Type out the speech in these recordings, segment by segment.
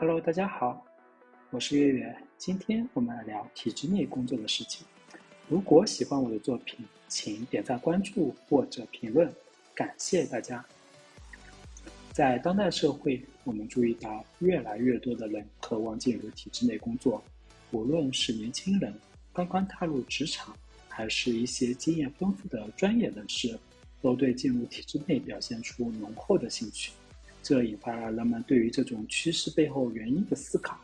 Hello，大家好，我是月月。今天我们来聊体制内工作的事情。如果喜欢我的作品，请点赞、关注或者评论，感谢大家。在当代社会，我们注意到越来越多的人渴望进入体制内工作，无论是年轻人刚刚踏入职场，还是一些经验丰富的专业人士，都对进入体制内表现出浓厚的兴趣。这引发了人们对于这种趋势背后原因的思考，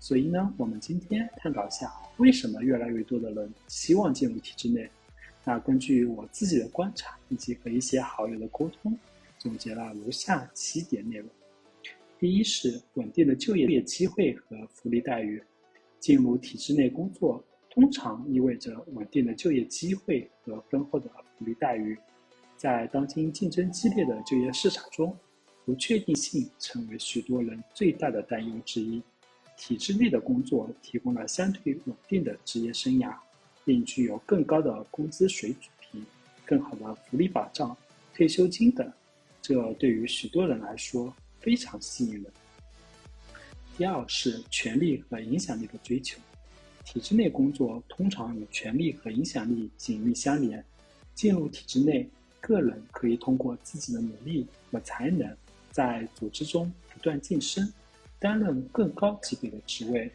所以呢，我们今天探讨一下为什么越来越多的人希望进入体制内。那根据我自己的观察以及和一些好友的沟通，总结了如下七点内容：第一是稳定的就业机会和福利待遇。进入体制内工作通常意味着稳定的就业机会和丰厚的福利待遇。在当今竞争激烈的就业市场中，不确定性成为许多人最大的担忧之一。体制内的工作提供了相对稳定的职业生涯，并具有更高的工资水平、更好的福利保障、退休金等，这对于许多人来说非常吸引人。第二是权力和影响力的追求。体制内工作通常与权力和影响力紧密相连。进入体制内，个人可以通过自己的努力和才能。在组织中不断晋升，担任更高级别的职位。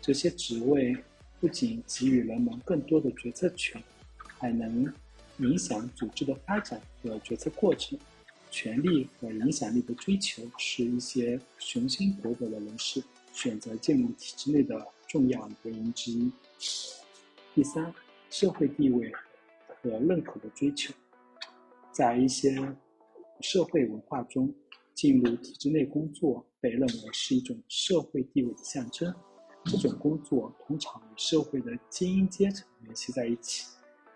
这些职位不仅给予人们更多的决策权，还能影响组织的发展和决策过程。权力和影响力的追求是一些雄心勃勃的人士选择进入体制内的重要原因之一。第三，社会地位和认可的追求，在一些社会文化中。进入体制内工作被认为是一种社会地位的象征，这种工作通常与社会的精英阶层联系在一起，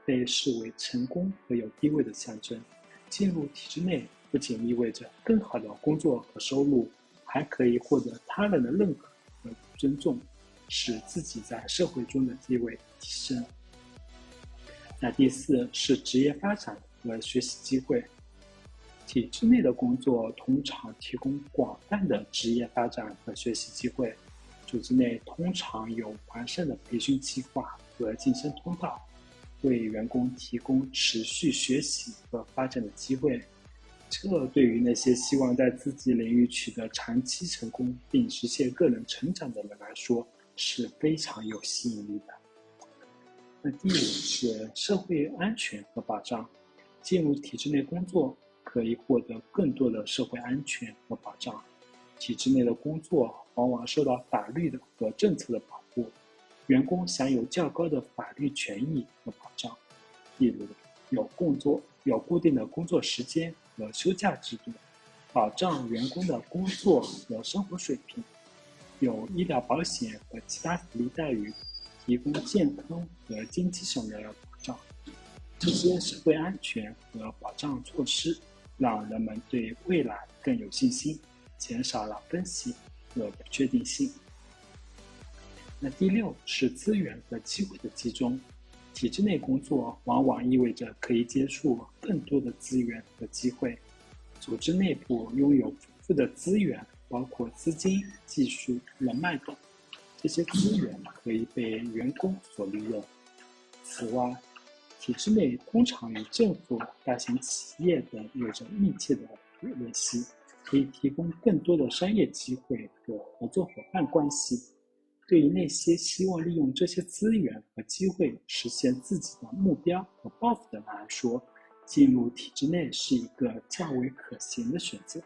被视为成功和有地位的象征。进入体制内不仅意味着更好的工作和收入，还可以获得他人的认可和尊重，使自己在社会中的地位提升。那第四是职业发展和学习机会。体制内的工作通常提供广泛的职业发展和学习机会，组织内通常有完善的培训计划和晋升通道，为员工提供持续学习和发展的机会。这对于那些希望在自己领域取得长期成功并实现个人成长的人来说是非常有吸引力的。那第五是社会安全和保障，进入体制内工作。可以获得更多的社会安全和保障。体制内的工作往往受到法律的和政策的保护，员工享有较高的法律权益和保障，例如有工作、有固定的工作时间和休假制度，保障员工的工作和生活水平，有医疗保险和其他福利待遇，提供健康和经济上的保障。这些社会安全和保障措施。让人们对未来更有信心，减少了分析和不确定性。那第六是资源和机会的集中。体制内工作往往意味着可以接触更多的资源和机会。组织内部拥有丰富的资源，包括资金、技术、人脉等，这些资源可以被员工所利用。此外，体制内通常与政府、大型企业等有着密切的联系，可以提供更多的商业机会和合作伙伴关系。对于那些希望利用这些资源和机会实现自己的目标和抱负的人来说，进入体制内是一个较为可行的选择。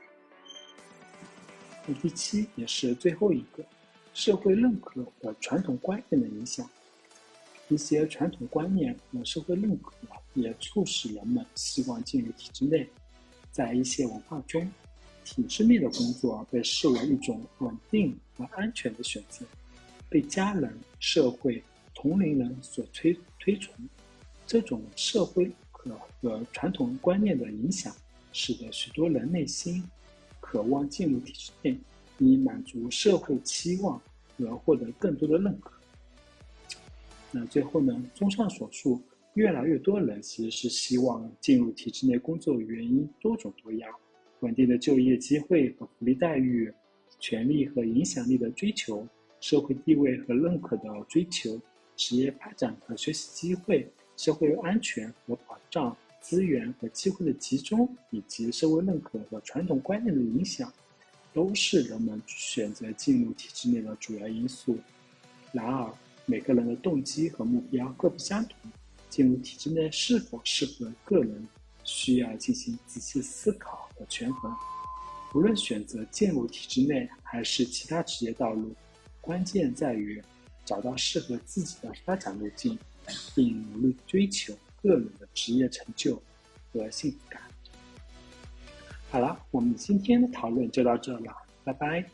第七也是最后一个，社会认可和传统观念的影响。一些传统观念和社会认可也促使人们希望进入体制内。在一些文化中，体制内的工作被视为一种稳定和安全的选择，被家人、社会、同龄人所推推崇。这种社会和和传统观念的影响，使得许多人内心渴望进入体制内，以满足社会期望和获得更多的认可。那最后呢？综上所述，越来越多人其实是希望进入体制内工作，原因多种多样。稳定的就业机会和福利待遇，权力和影响力的追求，社会地位和认可的追求，职业发展和学习机会，社会安全和保障，资源和机会的集中，以及社会认可和传统观念的影响，都是人们选择进入体制内的主要因素。然而，每个人的动机和目标各不相同，进入体制内是否适合个人，需要进行仔细思考和权衡。无论选择进入体制内还是其他职业道路，关键在于找到适合自己的发展路径，并努力追求个人的职业成就和幸福感。好了，我们今天的讨论就到这了，拜拜。